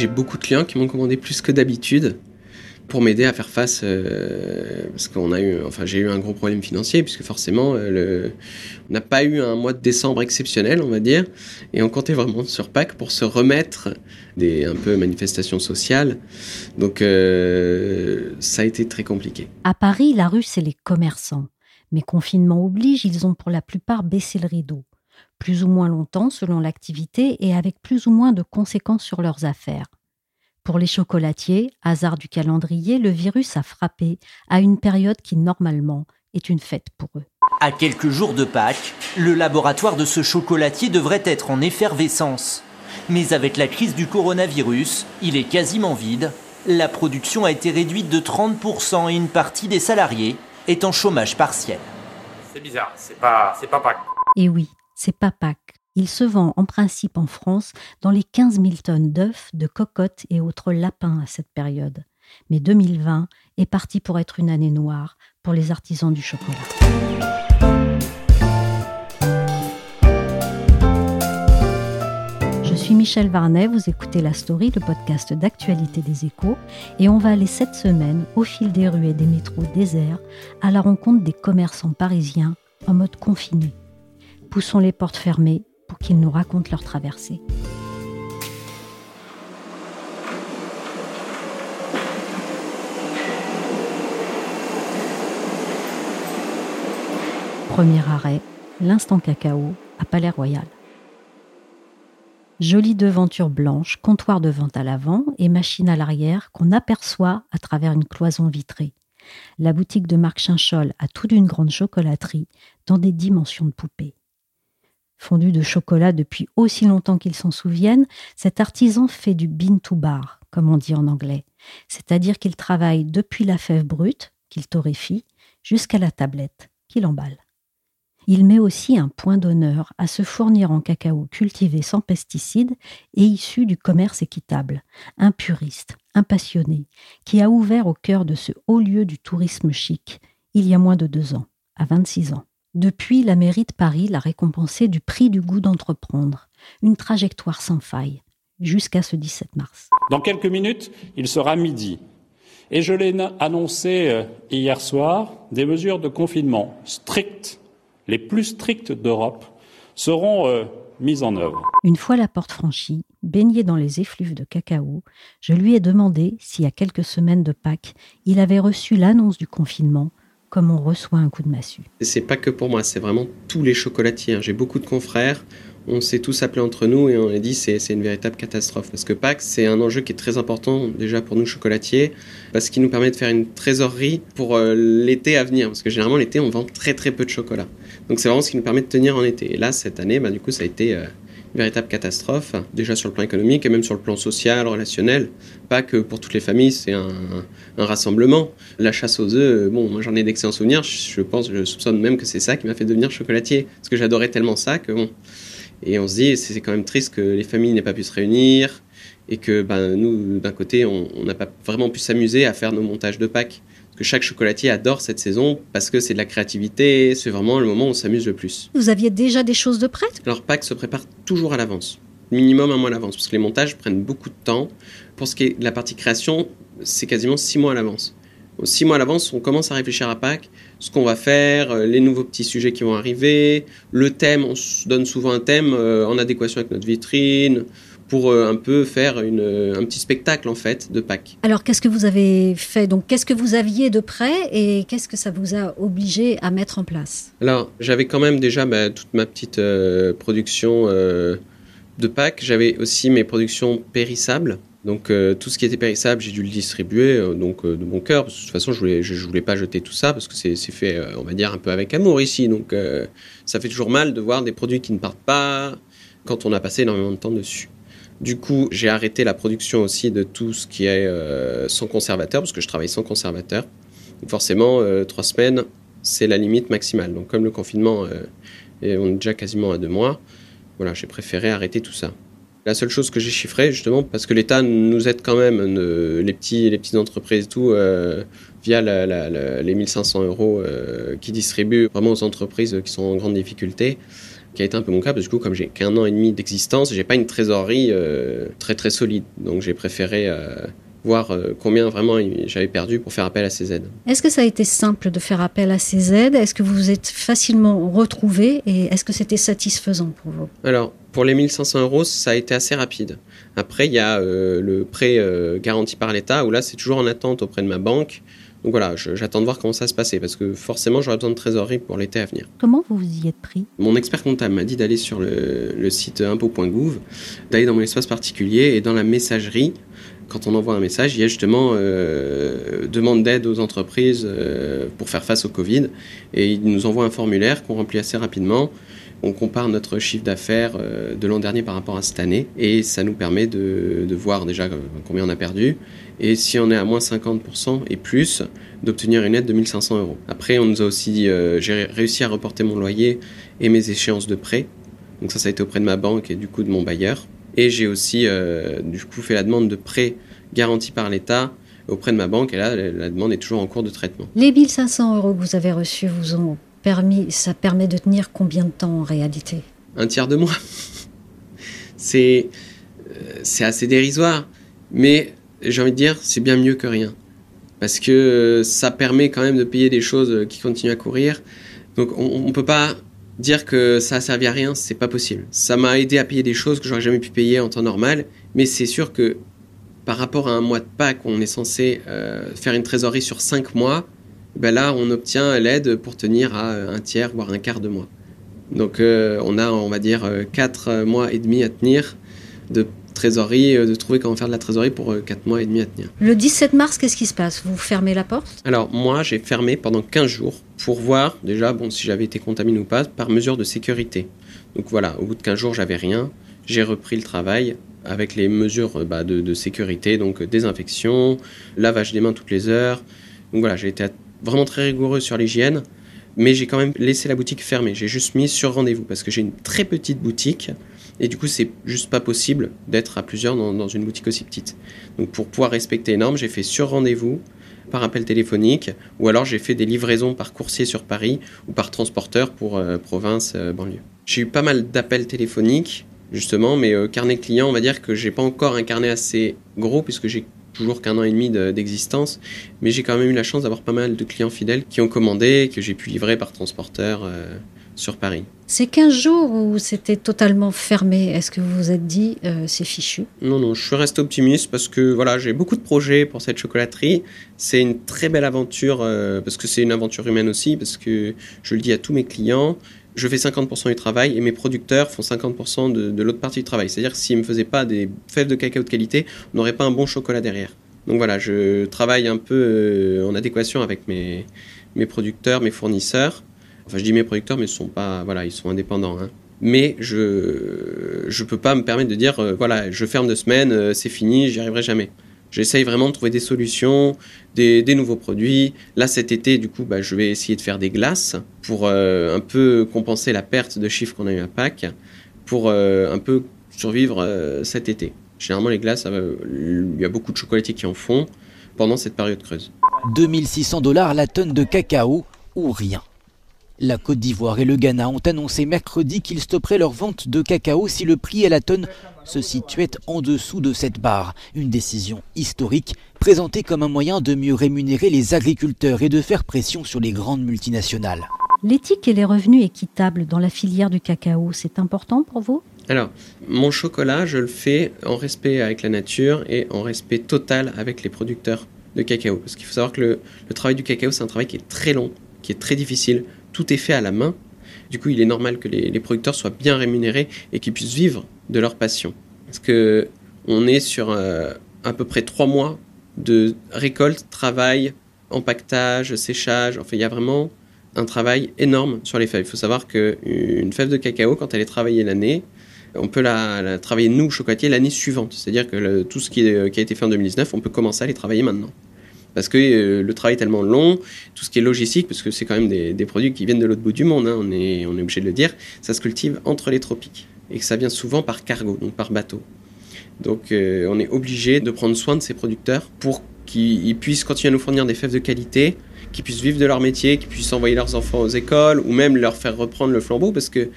J'ai beaucoup de clients qui m'ont commandé plus que d'habitude pour m'aider à faire face euh, parce qu'on a eu enfin j'ai eu un gros problème financier puisque forcément euh, on n'a pas eu un mois de décembre exceptionnel on va dire. Et on comptait vraiment sur Pâques pour se remettre des un peu manifestations sociales. Donc euh, ça a été très compliqué. À Paris la rue c'est les commerçants. Mais confinement oblige ils ont pour la plupart baissé le rideau plus ou moins longtemps selon l'activité et avec plus ou moins de conséquences sur leurs affaires. Pour les chocolatiers, hasard du calendrier, le virus a frappé à une période qui normalement est une fête pour eux. À quelques jours de Pâques, le laboratoire de ce chocolatier devrait être en effervescence. Mais avec la crise du coronavirus, il est quasiment vide. La production a été réduite de 30% et une partie des salariés est en chômage partiel. C'est bizarre, c'est pas, c'est pas Pâques. Et oui, c'est Pâques. Il se vend en principe en France dans les 15 000 tonnes d'œufs, de cocottes et autres lapins à cette période. Mais 2020 est parti pour être une année noire pour les artisans du chocolat. Je suis Michel Varnet, vous écoutez La Story, le podcast d'actualité des échos, et on va aller cette semaine, au fil des rues et des métros déserts, à la rencontre des commerçants parisiens en mode confiné. Poussons les portes fermées pour qu'ils nous racontent leur traversée. Premier arrêt, l'instant cacao à Palais Royal. Jolie devanture blanche, comptoir de vente à l'avant et machine à l'arrière qu'on aperçoit à travers une cloison vitrée. La boutique de Marc Chinchol a tout d'une grande chocolaterie dans des dimensions de poupée. Fondu de chocolat depuis aussi longtemps qu'ils s'en souviennent, cet artisan fait du bean to bar, comme on dit en anglais. C'est-à-dire qu'il travaille depuis la fève brute, qu'il torréfie, jusqu'à la tablette, qu'il emballe. Il met aussi un point d'honneur à se fournir en cacao cultivé sans pesticides et issu du commerce équitable, un puriste, un passionné, qui a ouvert au cœur de ce haut lieu du tourisme chic il y a moins de deux ans, à 26 ans. Depuis, la mairie de Paris l'a récompensé du prix du goût d'entreprendre, une trajectoire sans faille, jusqu'à ce 17 mars. Dans quelques minutes, il sera midi. Et je l'ai annoncé euh, hier soir, des mesures de confinement strictes, les plus strictes d'Europe, seront euh, mises en œuvre. Une fois la porte franchie, baigné dans les effluves de cacao, je lui ai demandé si, à quelques semaines de Pâques, il avait reçu l'annonce du confinement comme on reçoit un coup de massue. C'est pas que pour moi, c'est vraiment tous les chocolatiers. Hein. J'ai beaucoup de confrères, on s'est tous appelés entre nous et on a dit c'est une véritable catastrophe. Parce que Pâques, c'est un enjeu qui est très important déjà pour nous chocolatiers, parce qu'il nous permet de faire une trésorerie pour euh, l'été à venir. Parce que généralement l'été, on vend très très peu de chocolat. Donc c'est vraiment ce qui nous permet de tenir en été. Et là, cette année, bah, du coup, ça a été... Euh, véritable catastrophe, déjà sur le plan économique et même sur le plan social, relationnel. Pas que pour toutes les familles, c'est un, rassemblement. La chasse aux œufs, bon, moi j'en ai d'excellents souvenirs. Je pense, je soupçonne même que c'est ça qui m'a fait devenir chocolatier. Parce que j'adorais tellement ça que bon. Et on se dit, c'est quand même triste que les familles n'aient pas pu se réunir et que ben, nous, d'un côté, on n'a pas vraiment pu s'amuser à faire nos montages de Pâques que chaque chocolatier adore cette saison parce que c'est de la créativité, c'est vraiment le moment où on s'amuse le plus. Vous aviez déjà des choses de prêtes? Alors Pâques se prépare toujours à l'avance, minimum un mois à l'avance, parce que les montages prennent beaucoup de temps. Pour ce qui est de la partie création, c'est quasiment six mois à l'avance. six mois à l'avance, on commence à réfléchir à Pâques, ce qu'on va faire, euh, les nouveaux petits sujets qui vont arriver, le thème, on se donne souvent un thème euh, en adéquation avec notre vitrine, pour euh, un peu faire une, un petit spectacle en fait de Pâques. Alors qu'est-ce que vous avez fait? Donc qu'est-ce que vous aviez de prêt et qu'est-ce que ça vous a obligé à mettre en place? Alors j'avais quand même déjà bah, toute ma petite production de Pâques, j'avais aussi mes productions périssables. Donc euh, tout ce qui était périssable, j'ai dû le distribuer euh, donc euh, de mon cœur. Parce que de toute façon, je voulais, je, voulais pas jeter tout ça parce que c'est fait, on va dire, un peu avec amour ici. Donc ça fait toujours mal de voir des produits qui ne partent pas quand on a passé énormément de temps dessus. Du coup, j'ai arrêté la production aussi de tout ce qui est sans conservateur parce que je travaille sans conservateur. Forcément, trois semaines, c'est la limite maximale. Donc comme le confinement, et on est déjà quasiment à deux mois, voilà, j'ai préféré arrêter tout ça. La seule chose que j'ai chiffrée, justement, parce que l'État nous aide quand même, les, petits, les petites entreprises et tout, euh, via les 1500 euros euh, distribuent vraiment aux entreprises qui sont en grande difficulté, qui a été un peu mon cas, parce que du coup, comme j'ai qu'un an et demi d'existence, j'ai pas une trésorerie euh, très très solide. Donc j'ai préféré voir combien vraiment j'avais perdu pour faire appel à ces aides. Est-ce que ça a été simple de faire appel à ces aides? Est-ce que vous vous êtes facilement retrouvé et est-ce que c'était satisfaisant pour vous? Alors, pour les 1500 euros, ça a été assez rapide. Après, il y a euh, le prêt euh, garanti par l'État, où là, c'est toujours en attente auprès de ma banque. Donc voilà, j'attends de voir comment ça se passait, parce que forcément, j'aurai besoin de trésorerie pour l'été à venir. Comment vous vous y êtes pris? Mon expert comptable m'a dit d'aller sur le, site impôt.gouv, d'aller dans mon espace particulier et dans la messagerie. Quand on envoie un message, il y a justement euh, demande d'aide aux entreprises pour faire face au Covid. Et il nous envoie un formulaire qu'on remplit assez rapidement on compare notre chiffre d'affaires euh, de l'an dernier par rapport à cette année et ça nous permet de, voir déjà combien on a perdu et si on est à moins 50% et plus, d'obtenir une aide de 1500 euros. Après, on nous a aussi, euh, j'ai réussi à reporter mon loyer et mes échéances de prêt. Donc ça, ça a été auprès de ma banque et du coup de mon bailleur. Et j'ai aussi euh, du coup fait la demande de prêt garanti par l'État auprès de ma banque et là, la demande est toujours en cours de traitement. Les 1500 euros que vous avez reçus vous ont ça permet de tenir combien de temps en réalité? Un tiers de mois. c'est, euh, c'est assez dérisoire, mais j'ai envie de dire, c'est bien mieux que rien. Parce que euh, ça permet quand même de payer des choses qui continuent à courir. Donc on ne peut pas dire que ça a servi à rien, c'est pas possible. Ça m'a aidé à payer des choses que j'aurais jamais pu payer en temps normal, mais c'est sûr que par rapport à un mois de Pâques, on est censé euh, faire une trésorerie sur 5 mois, ben là, on obtient l'aide pour tenir à un tiers, voire un quart de mois. Donc, euh, on a, on va dire, euh, quatre mois et demi à tenir de trésorerie, euh, de trouver comment faire de la trésorerie pour quatre mois et demi à tenir. Le 17 mars, qu'est-ce qui se passe? Vous fermez la porte? Alors, moi, j'ai fermé pendant 15 jours pour voir déjà bon, si j'avais été contaminé ou pas par mesure de sécurité. Donc voilà, au bout de 15 jours, j'avais rien. J'ai repris le travail avec les mesures bah, de, de, sécurité, donc désinfection, lavage des mains toutes les heures. Donc voilà, j'ai été vraiment très rigoureux sur l'hygiène, mais j'ai quand même laissé la boutique fermée. J'ai juste mis sur rendez-vous parce que j'ai une très petite boutique et du coup, c'est juste pas possible d'être à plusieurs dans, une boutique aussi petite. Donc, pour pouvoir respecter les normes, j'ai fait sur rendez-vous par appel téléphonique ou alors j'ai fait des livraisons par coursier sur Paris ou par transporteur pour euh, province, euh, banlieue. J'ai eu pas mal d'appels téléphoniques justement, mais euh, carnet client, on va dire que j'ai pas encore un carnet assez gros puisque j'ai toujours qu'un an et demi d'existence, mais j'ai quand même eu la chance d'avoir pas mal de clients fidèles qui ont commandé, que j'ai pu livrer par transporteur euh, sur Paris. C'est 15 jours où c'était totalement fermé. Est-ce que vous vous êtes dit euh, c'est fichu? Non, non, je suis resté optimiste parce que voilà, j'ai beaucoup de projets pour cette chocolaterie. C'est une très belle aventure euh, parce que c'est une aventure humaine aussi, parce que je le dis à tous mes clients, je fais 50% du travail et mes producteurs font 50% de, l'autre partie du travail. C'est-à-dire que s'ils ne me faisaient pas des fèves de cacao de qualité, on n'aurait pas un bon chocolat derrière. Donc voilà, je travaille un peu euh, en adéquation avec mes, mes producteurs, mes fournisseurs. Enfin, je dis mes producteurs, mais ils sont pas, voilà, ils sont indépendants. Hein. Mais je ne peux pas me permettre de dire, euh, voilà, je ferme deux semaines, euh, c'est fini, j'y arriverai jamais. J'essaye vraiment de trouver des solutions, des, nouveaux produits. Là, cet été, du coup, bah, je vais essayer de faire des glaces pour euh, un peu compenser la perte de chiffres qu'on a eu à Pâques, pour euh, un peu survivre euh, cet été. Généralement, les glaces, il y a beaucoup de chocolatiers qui en font pendant cette période creuse. 2600 dollars la tonne de cacao ou rien. La Côte d'Ivoire et le Ghana ont annoncé mercredi qu'ils stopperaient leur vente de cacao si le prix à la tonne se situait en dessous de cette barre. Une décision historique présenté comme un moyen de mieux rémunérer les agriculteurs et de faire pression sur les grandes multinationales. L'éthique et les revenus équitables dans la filière du cacao, c'est important pour vous? Alors, mon chocolat, je le fais en respect avec la nature et en respect total avec les producteurs de cacao. Parce qu'il faut savoir que le, le travail du cacao, c'est un travail qui est très long, qui est très difficile. Tout est fait à la main. Du coup, il est normal que les, producteurs soient bien rémunérés et qu'ils puissent vivre de leur passion. Parce que on est sur euh, à peu près trois mois de récolte, travail, empaquetage, séchage. Enfin, il y a vraiment un travail énorme sur les fèves. Il faut savoir qu'une fève de cacao, quand elle est travaillée l'année, on peut la, travailler, nous, chocolatiers, l'année suivante. C'est-à-dire que tout ce qui, est, qui, a été fait en 2019, on peut commencer à les travailler maintenant. Parce que euh, le travail est tellement long, tout ce qui est logistique, parce que c'est quand même des, produits qui viennent de l'autre bout du monde, hein, on, est, obligé de le dire, ça se cultive entre les tropiques. Et que ça vient souvent par cargo, donc par bateau. Donc euh, on est obligé de prendre soin de ces producteurs pour qu'ils puissent continuer à nous fournir des fèves de qualité, qu'ils puissent vivre de leur métier, qu'ils puissent envoyer leurs enfants aux écoles ou même leur faire reprendre le flambeau parce que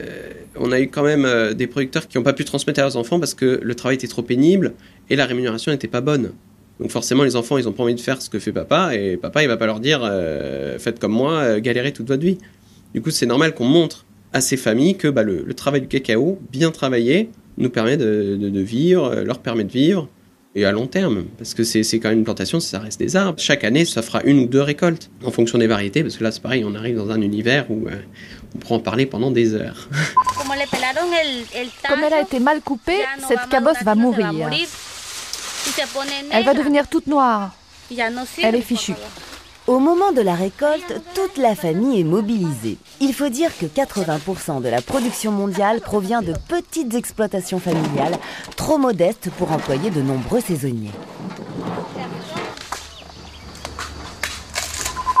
euh, on a eu quand même des producteurs qui n'ont pas pu transmettre à leurs enfants parce que le travail était trop pénible et la rémunération n'était pas bonne. Donc forcément les enfants ils ont pas envie de faire ce que fait papa et papa il va pas leur dire euh, faites comme moi, euh, galérez toute votre vie. Du coup c'est normal qu'on montre à ces familles que bah, le, le, travail du cacao bien travaillé nous permet de, de, de vivre, leur permet de vivre et à long terme, parce que c'est quand même une plantation, ça reste des arbres. Chaque année, ça fera une ou deux récoltes, en fonction des variétés, parce que là, c'est pareil, on arrive dans un univers où euh, on pourra en parler pendant des heures. Comme elle a été mal coupée, cette cabosse va mourir. Elle va devenir toute noire. Elle est fichue. Au moment de la récolte, toute la famille est mobilisée. Il faut dire que 80% de la production mondiale provient de petites exploitations familiales, trop modestes pour employer de nombreux saisonniers.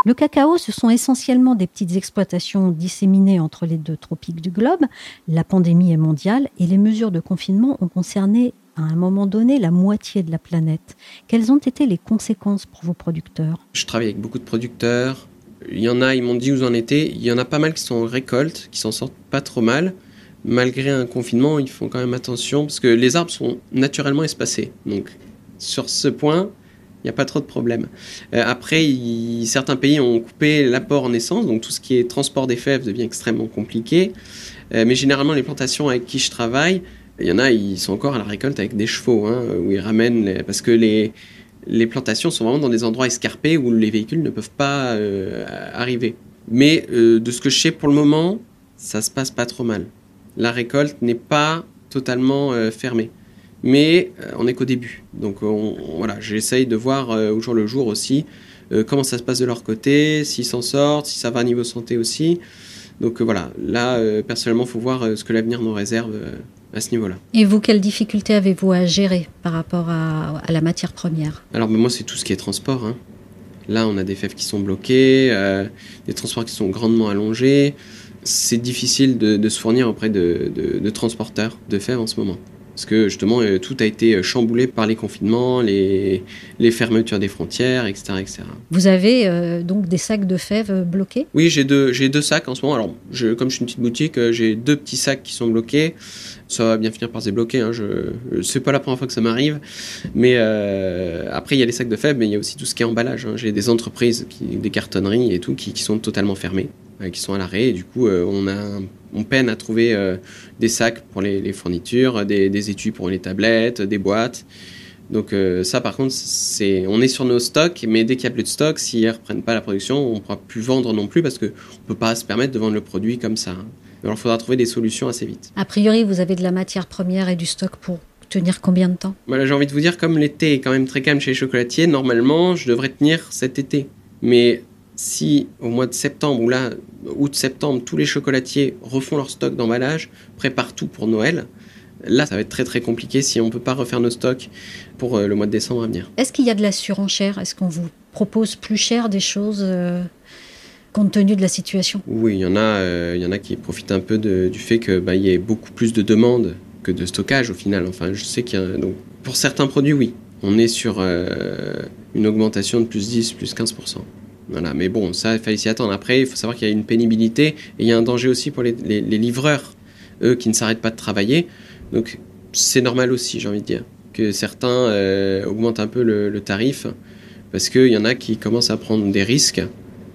Le cacao, ce sont essentiellement des petites exploitations disséminées entre les deux tropiques du globe. La pandémie est mondiale et les mesures de confinement ont concerné à un moment donné la moitié de la planète. Quelles ont été les conséquences pour vos producteurs? Je travaille avec beaucoup de producteurs. Il y en a, ils m'ont dit où vous en étiez. Il y en a pas mal qui sont en récolte, qui s'en sortent pas trop mal. Malgré un confinement, ils font quand même attention parce que les arbres sont naturellement espacés. Donc, sur ce point, il n'y a pas trop de problème. Euh, après, certains pays ont coupé l'apport en essence, donc tout ce qui est transport des fèves devient extrêmement compliqué. Euh, mais généralement, les plantations avec qui je travaille, il y en a, ils sont encore à la récolte avec des chevaux, hein, où ils ramènent, parce que les, les plantations sont vraiment dans des endroits escarpés où les véhicules ne peuvent pas euh, arriver. Mais euh, de ce que je sais pour le moment, ça se passe pas trop mal. La récolte n'est pas totalement euh, fermée. Mais on n'est qu'au début. Donc on, on, voilà, j'essaye de voir au jour le jour aussi comment ça se passe de leur côté, s'ils s'en sortent, si ça va à niveau santé aussi. Donc voilà, là, personnellement, il faut voir ce que l'avenir nous réserve à ce niveau-là. Et vous, quelles difficultés avez-vous à gérer par rapport à, à la matière première? Alors, ben, moi, c'est tout ce qui est transport. Hein. Là, on a des fèves qui sont bloquées, euh, des transports qui sont grandement allongés. C'est difficile de, de, se fournir auprès de, de, de, transporteurs de fèves en ce moment. Parce que justement, euh, tout a été chamboulé par les confinements, les, les fermetures des frontières, etc. etc. Vous avez euh, donc des sacs de fèves bloqués? Oui, j'ai deux, deux sacs en ce moment. Alors, je, comme je suis une petite boutique, euh, j'ai deux petits sacs qui sont bloqués ça va bien finir par se débloquer. Hein. Je, c'est pas la première fois que ça m'arrive. Mais euh, après, il y a les sacs de fèves, mais il y a aussi tout ce qui est emballage. Hein. J'ai des entreprises, qui, des cartonneries et tout, qui, qui sont totalement fermées, euh, qui sont à l'arrêt. Et du coup, euh, on, a, on peine à trouver euh, des sacs pour les, les fournitures, des, des, étuis pour les tablettes, des boîtes. Donc euh, ça, par contre, c'est, on est sur nos stocks, mais dès qu'il n'y a plus de stock, s'ils ne reprennent pas la production, on ne pourra plus vendre non plus parce qu'on ne peut pas se permettre de vendre le produit comme ça. Alors, il faudra trouver des solutions assez vite. A priori, vous avez de la matière première et du stock pour tenir combien de temps? Voilà, j'ai envie de vous dire, comme l'été est quand même très calme chez les chocolatiers, normalement, je devrais tenir cet été. Mais si au mois de septembre ou là, août-septembre, tous les chocolatiers refont leur stock d'emballage, préparent tout pour Noël, là, ça va être très très compliqué si on ne peut pas refaire nos stocks pour euh, le mois de décembre à venir. Est-ce qu'il y a de la surenchère? Est-ce qu'on vous propose plus cher des choses euh compte tenu de la situation? Oui, il y en a, euh, il y en a qui profitent un peu de, du fait qu'il bah, y ait beaucoup plus de demandes que de stockage au final. Enfin, je sais qu'il y a donc pour certains produits, oui, on est sur une augmentation de plus 10, plus 15 voilà, mais bon, ça, il fallait s'y attendre. Après, il faut savoir qu'il y a une pénibilité et il y a un danger aussi pour les, les, livreurs, eux, qui ne s'arrêtent pas de travailler. Donc, c'est normal aussi, j'ai envie de dire. que certains augmentent un peu le, tarif parce qu'il y en a qui commencent à prendre des risques,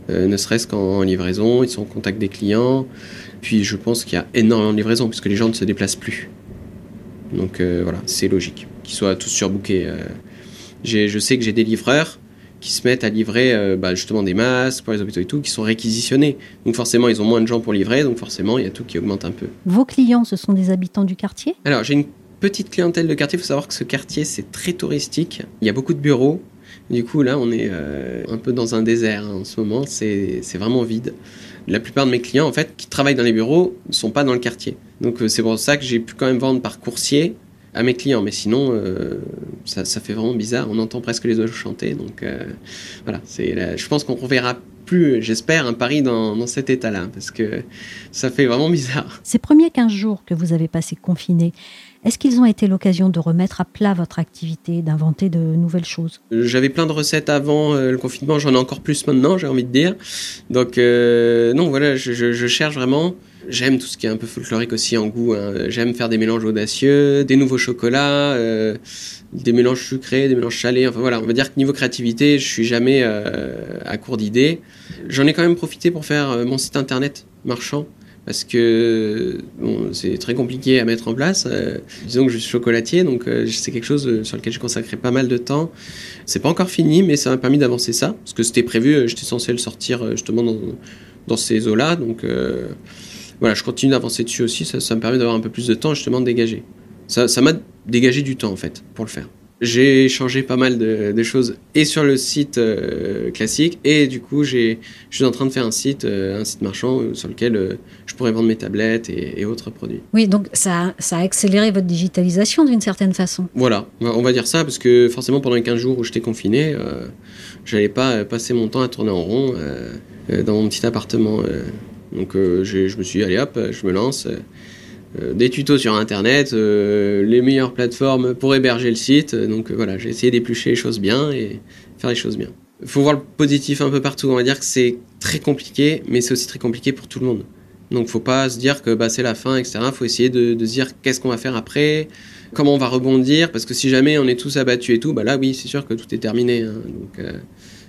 ne serait-ce qu'en livraison, ils sont en contact des clients. Puis je pense qu'il y a énormément de livraisons puisque les gens ne se déplacent plus. Donc voilà, c'est logique qu'ils soient tous surbookés. je sais que j'ai des livreurs qui se mettent à livrer euh, bah, justement des masques pour les hôpitaux et tout, qui sont réquisitionnés. Donc forcément, ils ont moins de gens pour livrer, donc forcément, il y a tout qui augmente un peu. Vos clients, ce sont des habitants du quartier? Alors, j'ai une petite clientèle de quartier. Il faut savoir que ce quartier, c'est très touristique. Il y a beaucoup de bureaux. Du coup, là, on est euh, un peu dans un désert hein, en ce moment. C'est vraiment vide. La plupart de mes clients, en fait, qui travaillent dans les bureaux, ne sont pas dans le quartier. Donc, euh, c'est pour ça que j'ai pu quand même vendre par coursier à mes clients. Mais sinon, euh, ça, fait vraiment bizarre. On entend presque les oiseaux chanter. Donc euh, voilà, c'est, je pense qu'on reverra plus, j'espère, un Paris dans, dans cet état-là, parce que ça fait vraiment bizarre. Ces premiers 15 jours que vous avez passés confinés, est-ce qu'ils ont été l'occasion de remettre à plat votre activité, d'inventer de nouvelles choses? J'avais plein de recettes avant euh, le confinement, j'en ai encore plus maintenant, j'ai envie de dire. Donc non, voilà, je, je cherche vraiment J'aime tout ce qui est un peu folklorique aussi en goût. Hein. J'aime faire des mélanges audacieux, des nouveaux chocolats, euh, des mélanges sucrés, des mélanges salés. Enfin voilà, on va dire que niveau créativité, je suis jamais euh, à court d'idées. J'en ai quand même profité pour faire euh, mon site internet marchand parce que c'est très compliqué à mettre en place. disons que je suis chocolatier, donc c'est quelque chose sur lequel j'ai consacré pas mal de temps. C'est pas encore fini, mais ça m'a permis d'avancer ça, parce que c'était prévu, j'étais censé le sortir justement dans, dans ces eaux-là, donc voilà, je continue d'avancer dessus aussi. Ça, me permet d'avoir un peu plus de temps justement de dégager. Ça, m'a dégagé du temps en fait pour le faire. J'ai changé pas mal de, choses et sur le site euh, classique et du coup je suis en train de faire un site, euh, un site marchand euh, sur lequel je pourrais vendre mes tablettes et, autres produits. Oui, donc ça, ça, a accéléré votre digitalisation d'une certaine façon. Voilà, on va dire ça parce que forcément pendant les 15 jours où j'étais confiné, j'allais pas passer mon temps à tourner en rond dans mon petit appartement. Donc euh, je me suis dit, allez hop, je me lance. Euh, des tutos sur internet, euh, les meilleures plateformes pour héberger le site. Donc voilà, j'ai essayé d'éplucher les choses bien et faire les choses bien. Il faut voir le positif un peu partout. On va dire que c'est très compliqué, mais c'est aussi très compliqué pour tout le monde. Donc faut pas se dire que bah, c'est la fin, etc. faut essayer de, se dire qu'est-ce qu'on va faire après, comment on va rebondir, parce que si jamais on est tous abattus et tout, bah là oui, c'est sûr que tout est terminé. Hein. Donc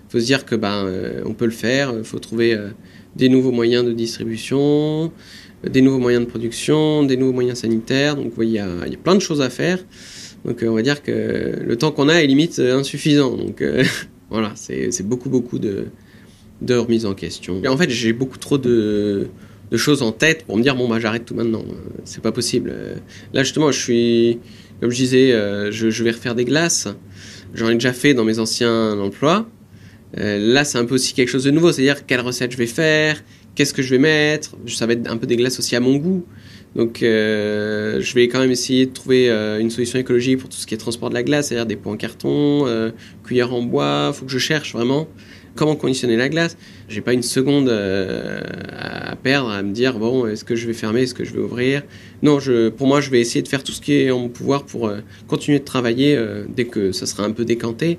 faut se dire que bah, on peut le faire, il faut trouver des nouveaux moyens de distribution, des nouveaux moyens de production, des nouveaux moyens sanitaires. Donc il y, a, plein de choses à faire. Donc euh, on va dire que le temps qu'on a est limite euh, insuffisant. Donc euh, voilà, c'est beaucoup beaucoup de, de remise en question. Et en fait, j'ai beaucoup trop de, choses en tête pour me dire bon bah j'arrête tout maintenant. C'est pas possible. Là justement, je suis, comme je disais, je, je vais refaire des glaces. J'en ai déjà fait dans mes anciens emplois. Là, c'est un peu aussi quelque chose de nouveau, c'est-à-dire quelle recette je vais faire, qu'est-ce que je vais mettre? Ça va être un peu des glaces aussi à mon goût. Donc, euh, je vais quand même essayer de trouver euh, une solution écologique pour tout ce qui est transport de la glace, c'est-à-dire des pots en carton, cuillères en bois. Il faut que je cherche vraiment comment conditionner la glace. J'ai pas une seconde à perdre à me dire bon, est-ce que je vais fermer, est-ce que je vais ouvrir? Non, pour moi, je vais essayer de faire tout ce qui est en mon pouvoir pour continuer de travailler dès que ça sera un peu décanté.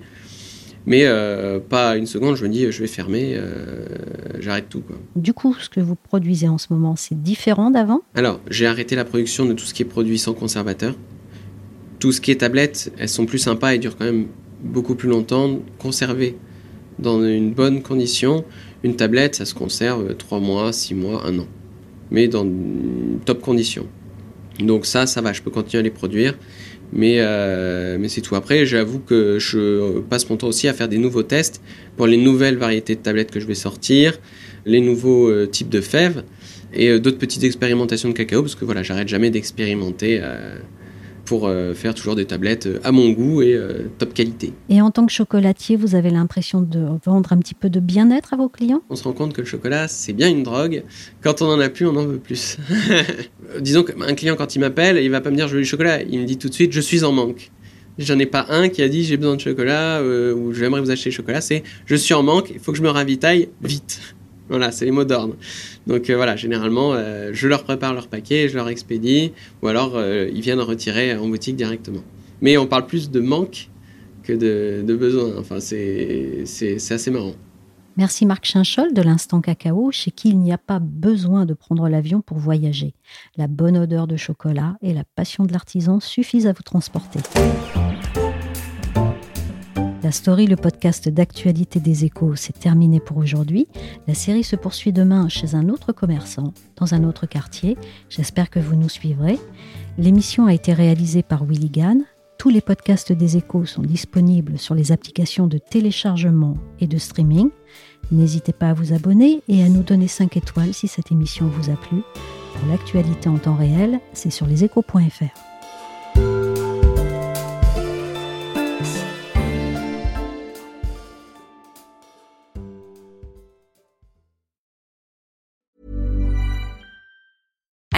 Mais euh, pas une seconde, je me dis, je vais fermer, euh, j'arrête tout. Quoi. Du coup, ce que vous produisez en ce moment, c'est différent d'avant? Alors, j'ai arrêté la production de tout ce qui est produit sans conservateur. Tout ce qui est tablette, elles sont plus sympas et durent quand même beaucoup plus longtemps. Conservées dans une bonne condition, une tablette, ça se conserve 3 mois, 6 mois, 1 an. Mais dans une top condition. Donc ça, ça va, je peux continuer à les produire. Mais, euh, mais c'est tout. Après, j'avoue que je passe mon temps aussi à faire des nouveaux tests pour les nouvelles variétés de tablettes que je vais sortir, les nouveaux euh, types de fèves et euh, d'autres petites expérimentations de cacao, parce que voilà, j'arrête jamais d'expérimenter pour euh, faire toujours des tablettes euh, à mon goût et euh, top qualité. Et en tant que chocolatier, vous avez l'impression de vendre un petit peu de bien-être à vos clients? On se rend compte que le chocolat, c'est bien une drogue. Quand on en a plus, on en veut plus. Disons qu'un client, quand il m'appelle, il va pas me dire je veux du chocolat. Il me dit tout de suite je suis en manque. J'en ai pas un qui a dit j'ai besoin de chocolat ou j'aimerais vous acheter du chocolat. C'est je suis en manque, il faut que je me ravitaille vite. Voilà, c'est les mots d'ordre. Donc euh, voilà, généralement, euh, je leur prépare leur paquet, je leur expédie, ou alors euh, ils viennent retirer en boutique directement. Mais on parle plus de manque que de, de besoin. Enfin, c'est assez marrant. Merci Marc Chinchol de l'Instant Cacao, chez qui il n'y a pas besoin de prendre l'avion pour voyager. La bonne odeur de chocolat et la passion de l'artisan suffisent à vous transporter. La story, le podcast d'actualité des échos, c'est terminé pour aujourd'hui. La série se poursuit demain chez un autre commerçant, dans un autre quartier. J'espère que vous nous suivrez. L'émission a été réalisée par Willy Gann. Tous les podcasts des échos sont disponibles sur les applications de téléchargement et de streaming. N'hésitez pas à vous abonner et à nous donner 5 étoiles si cette émission vous a plu. Pour l'actualité en temps réel, c'est sur leséchos.fr.